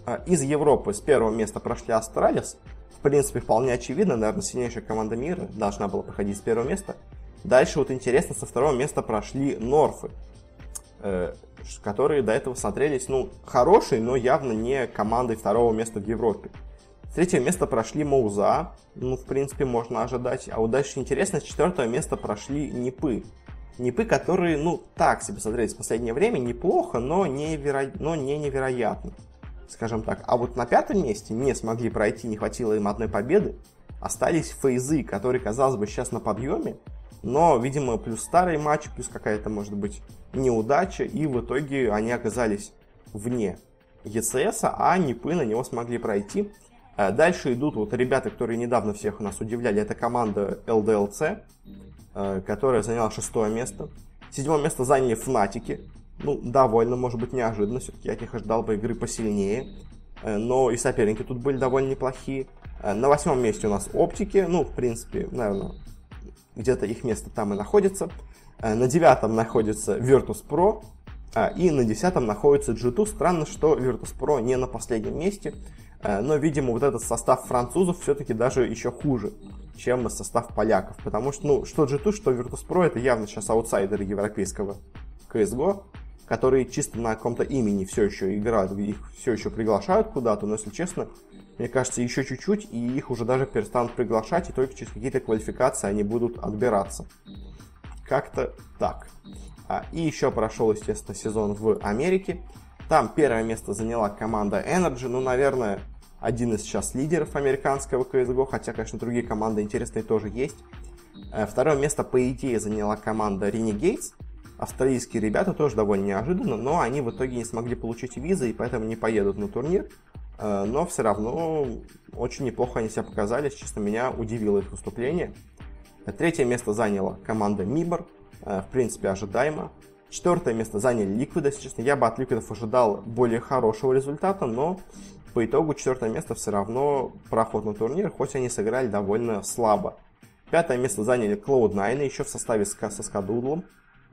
а, из Европы с первого места прошли Astralis. В принципе, вполне очевидно, наверное, сильнейшая команда мира должна была проходить с первого места. Дальше вот интересно, со второго места прошли Норфы, э, которые до этого смотрелись, ну, хорошие, но явно не командой второго места в Европе. С третьего места прошли Мауза, ну, в принципе, можно ожидать. А вот дальше интересно, с четвертого места прошли Нипы. Непы, которые, ну, так себе смотрелись в последнее время, неплохо, но не, веро... но не невероятно, скажем так. А вот на пятом месте не смогли пройти, не хватило им одной победы, остались фейзы, которые, казалось бы, сейчас на подъеме, но, видимо, плюс старый матч, плюс какая-то, может быть, неудача, и в итоге они оказались вне ЕЦС, а Непы на него смогли пройти. Э, дальше идут вот ребята, которые недавно всех у нас удивляли. Это команда LDLC, э, которая заняла шестое место. Седьмое место заняли Фнатики. Ну, довольно, может быть, неожиданно. Все-таки я от них ожидал бы игры посильнее. Э, но и соперники тут были довольно неплохие. На восьмом месте у нас Оптики. Ну, в принципе, наверное, где-то их место там и находится. На девятом находится Virtus Pro. И на десятом находится G2. Странно, что Virtus Pro не на последнем месте. Э, но, видимо, вот этот состав французов все-таки даже еще хуже, чем состав поляков. Потому что, ну, что G2, что Virtus.pro это явно сейчас аутсайдеры европейского CSGO, которые чисто на каком-то имени все еще играют, их все еще приглашают куда-то, но, если честно, мне кажется, еще чуть-чуть, и их уже даже перестанут приглашать, и только через какие-то квалификации они будут отбираться. Как-то так. А, и еще прошел, естественно, сезон в Америке. Там первое место заняла команда Energy, ну, наверное, один из сейчас лидеров американского CSGO, хотя, конечно, другие команды интересные тоже есть. Э, второе место, по идее, заняла команда Renegades. Австралийские ребята тоже довольно неожиданно, но они в итоге не смогли получить визы и поэтому не поедут на турнир. Э, но все равно очень неплохо они себя показали, честно, меня удивило их выступление. Третье место заняла команда Мибор, э, в принципе, ожидаемо. Четвертое место заняли Ликвиды. Если честно, я бы от Ликвидов ожидал более хорошего результата, но по итогу четвертое место все равно проход на турнир, хоть они сыграли довольно слабо. Пятое место заняли Cloud9 еще в составе со Скадудлом.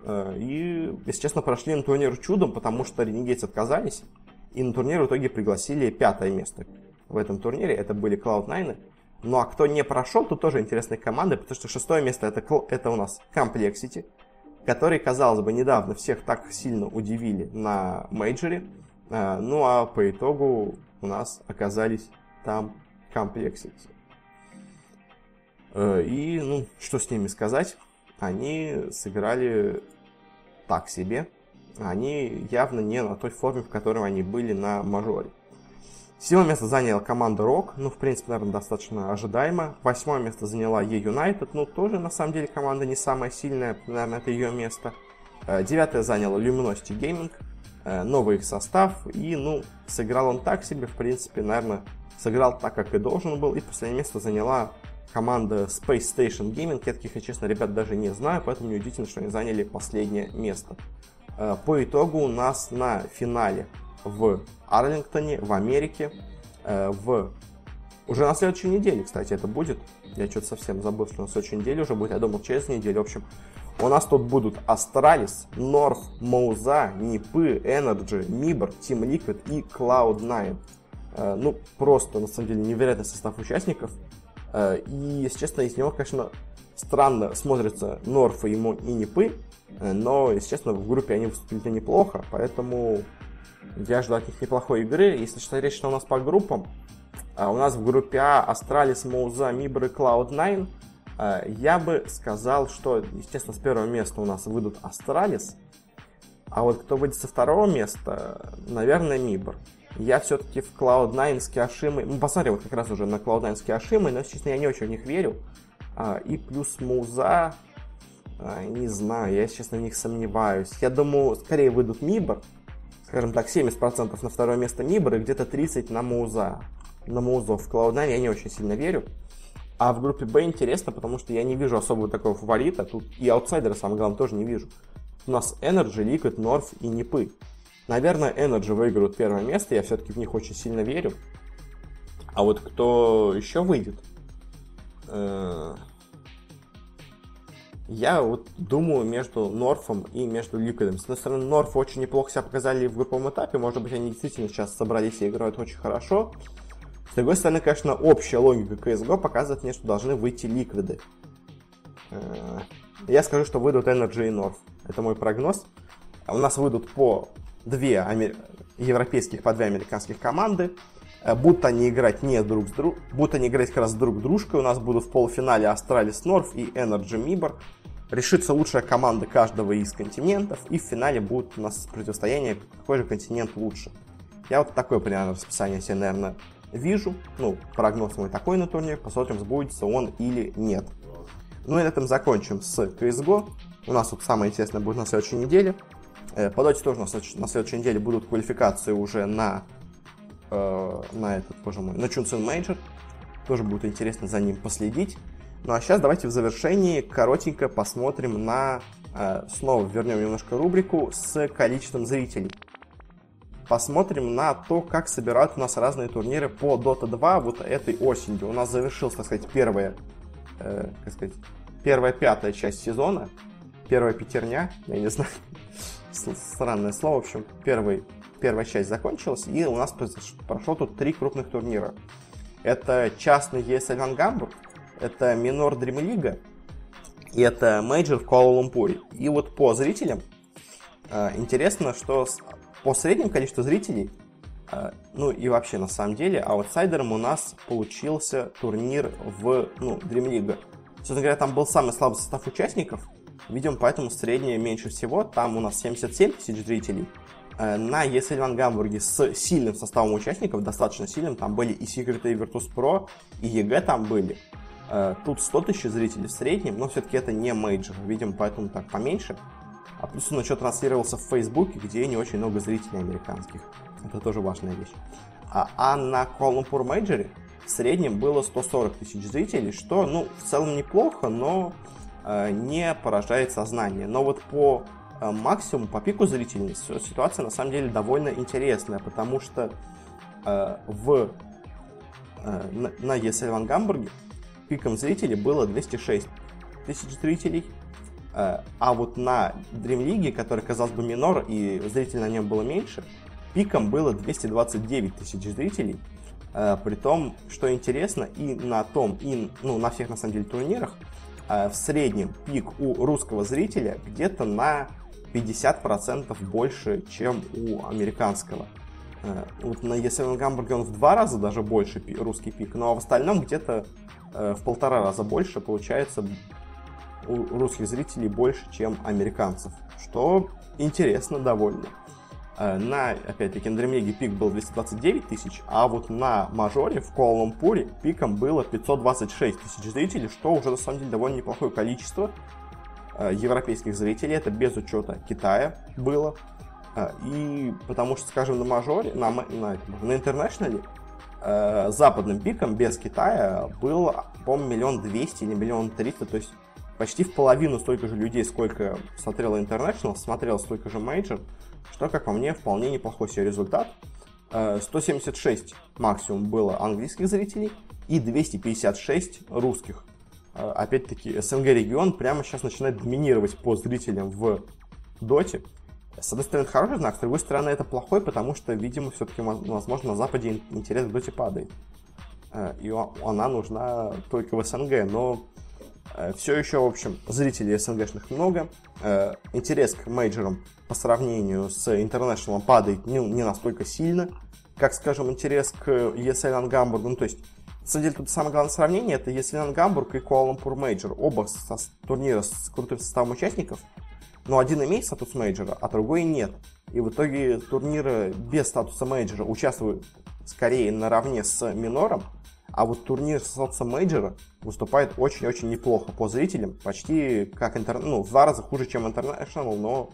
Э, и, если честно, прошли на турнир чудом, потому что Renegades отказались. И на турнир в итоге пригласили пятое место в этом турнире. Это были Cloud9. Ну а кто не прошел, то тоже интересные команды, потому что шестое место это, это у нас Complexity, которые, казалось бы, недавно всех так сильно удивили на мейджоре. Э, ну а по итогу у нас оказались там комплексити. Э, и, ну, что с ними сказать? Они сыграли так себе. Они явно не на той форме, в которой они были на мажоре. Седьмое место заняла команда Рок, ну, в принципе, наверное, достаточно ожидаемо. Восьмое место заняла E-United, ну, тоже, на самом деле, команда не самая сильная, наверное, это ее место. Э, девятое заняла Luminosity Gaming, Э, новый их состав, и, ну, сыграл он так себе, в принципе, наверное, сыграл так, как и должен был, и последнее место заняла команда Space Station Gaming, я таких, честно, ребят даже не знаю, поэтому неудивительно, что они заняли последнее место. Э, по итогу у нас на финале в Арлингтоне, в Америке, э, в... Уже на следующей неделе, кстати, это будет. Я что-то совсем забыл, что на следующей неделе уже будет. Я думал, через неделю. В общем, у нас тут будут Astralis, North, Моуза, Нипы, Energy, Mibor, Team Liquid и Cloud9. Э, ну, просто, на самом деле, невероятный состав участников. Э, и, если честно, из него, конечно, странно смотрятся Норф и, и Нипы, но, если честно, в группе они выступили неплохо, поэтому я жду от них неплохой игры. Если что речь что у нас по группам, у нас в группе А Astralis, Моуза, Mibor и Cloud9 Э, я бы сказал, что, естественно, с первого места у нас выйдут Astralis, а вот кто выйдет со второго места, наверное, MIBR. Я все-таки в Cloud9 с Киошимой, ну, посмотрим вот как раз уже на Cloud9 с Киошимой, но, честно, я не очень в них верю. А, и плюс Мауза, а, не знаю, я, честно, в них сомневаюсь. Я думаю, скорее выйдут MIBR, скажем так, 70% на второе место MIBR и где-то 30% на Мауза. На Музу в Cloud9 я не очень сильно верю. А в группе Б интересно, потому что я не вижу особого такого фаворита. Тут и аутсайдера, самое главное, тоже не вижу. У нас Energy, Liquid, North и Нипы. Наверное, Energy выиграют первое место, я все-таки в них очень сильно верю. А вот кто еще выйдет? Я вот думаю между Норфом и между Ликвидом. С одной стороны, Норф очень неплохо себя показали в групповом этапе. Может быть, они действительно сейчас собрались и играют очень хорошо. С другой стороны, конечно, общая логика CSGO показывает мне, что должны выйти ликвиды. Э, я скажу, что выйдут Energy и North. Это мой прогноз. У нас выйдут по две амер... европейских, по две американских команды. Э, будут они играть не друг с другом, будут они играть как раз друг дружкой. У нас будут в полуфинале Astralis North и Energy Mibor. Решится лучшая команда каждого из континентов. И в финале будет у нас противостояние, какой же континент лучше. Я вот такое примерно расписание себе, наверное, вижу. Ну, прогноз мой такой на турнир. Посмотрим, сбудется он или нет. Ну и на этом закончим с CSGO. У нас тут самое интересное будет на следующей неделе. Э, по доте тоже на следующей неделе будут квалификации уже на э, на этот, боже мой, на Чунцин Мейджор. Тоже будет интересно за ним последить. Ну а сейчас давайте в завершении коротенько посмотрим на... Э, снова вернем немножко рубрику с количеством зрителей. Посмотрим на то, как собирают у нас разные турниры по Dota 2 вот этой осенью. У нас завершилась, так сказать, первая, э, как сказать, первая пятая часть сезона. Первая пятерня, я не знаю, (laughs) странное слово, в общем, первый, первая часть закончилась, и у нас прошло тут три крупных турнира. Это частный ESL Гамбург, это Минор League, и это мейджор в Куала-Лумпуре. И вот по зрителям, э, интересно, что по среднему количеству зрителей, э, ну и вообще на самом деле, аутсайдером у нас получился турнир в ну, Dream League. Собственно говоря, там был самый слабый состав участников, видимо, поэтому среднее меньше всего, там у нас 77 тысяч зрителей. Э, на ESL Гамбурге с сильным составом участников, достаточно сильным, там были и Secret, и Virtus Pro, и EG там были. Э, тут 100 тысяч зрителей в среднем, но все-таки это не мейджор, видимо, поэтому так поменьше. А плюс он еще транслировался в Фейсбуке, где не очень много зрителей американских. Это тоже важная вещь. А, а на Lumpur Major в среднем было 140 тысяч зрителей, что, ну, в целом неплохо, но э, не поражает сознание. Но вот по э, максимуму, по пику зрителей ситуация на самом деле довольно интересная, потому что э, в, э, на, на ESL Гамбурге пиком зрителей было 206 тысяч зрителей, а вот на Dream League, который, казалось бы, минор, и зрителей на нем было меньше, пиком было 229 тысяч зрителей. При том, что интересно, и на том, и ну, на всех, на самом деле, турнирах, в среднем пик у русского зрителя где-то на 50% больше, чем у американского. Вот на ESL Гамбурге он в два раза даже больше русский пик, но в остальном где-то Э, в полтора раза больше, получается у русских зрителей больше, чем американцев, что интересно довольно. Э, на, опять-таки, на пик был 229 тысяч, а вот на мажоре в Куала-Лумпуре пиком было 526 тысяч зрителей, что уже на самом деле довольно неплохое количество э, европейских зрителей, это без учета Китая было. И потому что, скажем, на мажоре, на, на, на интернешнале э, западным пиком без Китая был, по-моему, миллион двести или миллион триста, то есть почти в половину столько же людей, сколько смотрел International, смотрел столько же Major, что, как по мне, вполне неплохой себе результат. 176 э, максимум было английских зрителей и 256 русских. Э, опять-таки, СНГ регион прямо сейчас начинает доминировать по зрителям в Доте. С одной стороны, это хороший знак, с другой стороны, это плохой, потому что, видимо, все-таки, возможно, на Западе интерес к доте падает. Э, и она нужна только в СНГ, но э, все еще, в общем, зрителей СНГшных много. Э, интерес к мейджорам по сравнению с интернешнлом падает не, настолько сильно, как, скажем, интерес к ESL Гамбургу. Ну, то есть, самом деле, тут самое главное сравнение это ESL Гамбург и Куала-Лумпур Мейджор. Оба со, турнира с крутым составом участников – но один имеет статус мейджора, а другой нет. И в итоге турниры без статуса мейджора участвуют скорее наравне с минором, а вот турнир с статусом мейджора выступает очень-очень неплохо по зрителям, почти как интер... ну, в два раза хуже, чем International, но,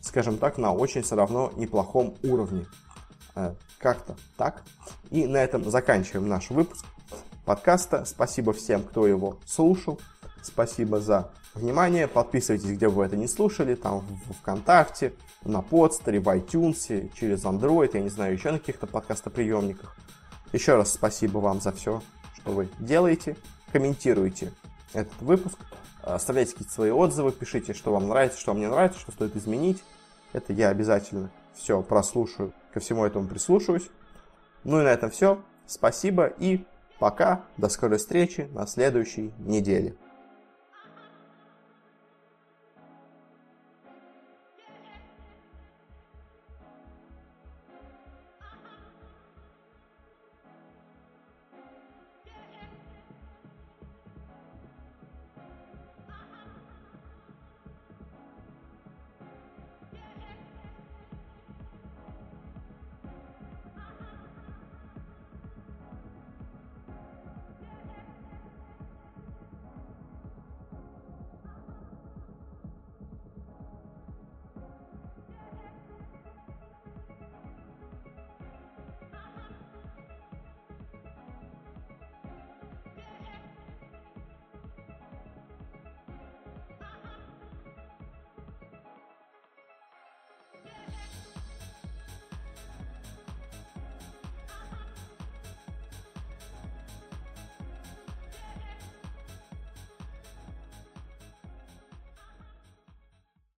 скажем так, на очень все равно неплохом уровне. Э, как-то так. И на этом заканчиваем наш выпуск подкаста. Спасибо всем, кто его слушал. Спасибо за внимание. Подписывайтесь, где бы вы это не слушали, там в ВКонтакте, на подстере, в iTunes, через Android, я не знаю, еще на каких-то подкастоприемниках. Еще раз спасибо вам за все, что вы делаете. Комментируйте этот выпуск, оставляйте какие-то свои отзывы, пишите, что вам нравится, что вам не нравится, что стоит изменить. Это я обязательно все прослушаю, ко всему этому прислушаюсь. Ну и на этом все. Спасибо и пока. До скорой встречи на следующей неделе.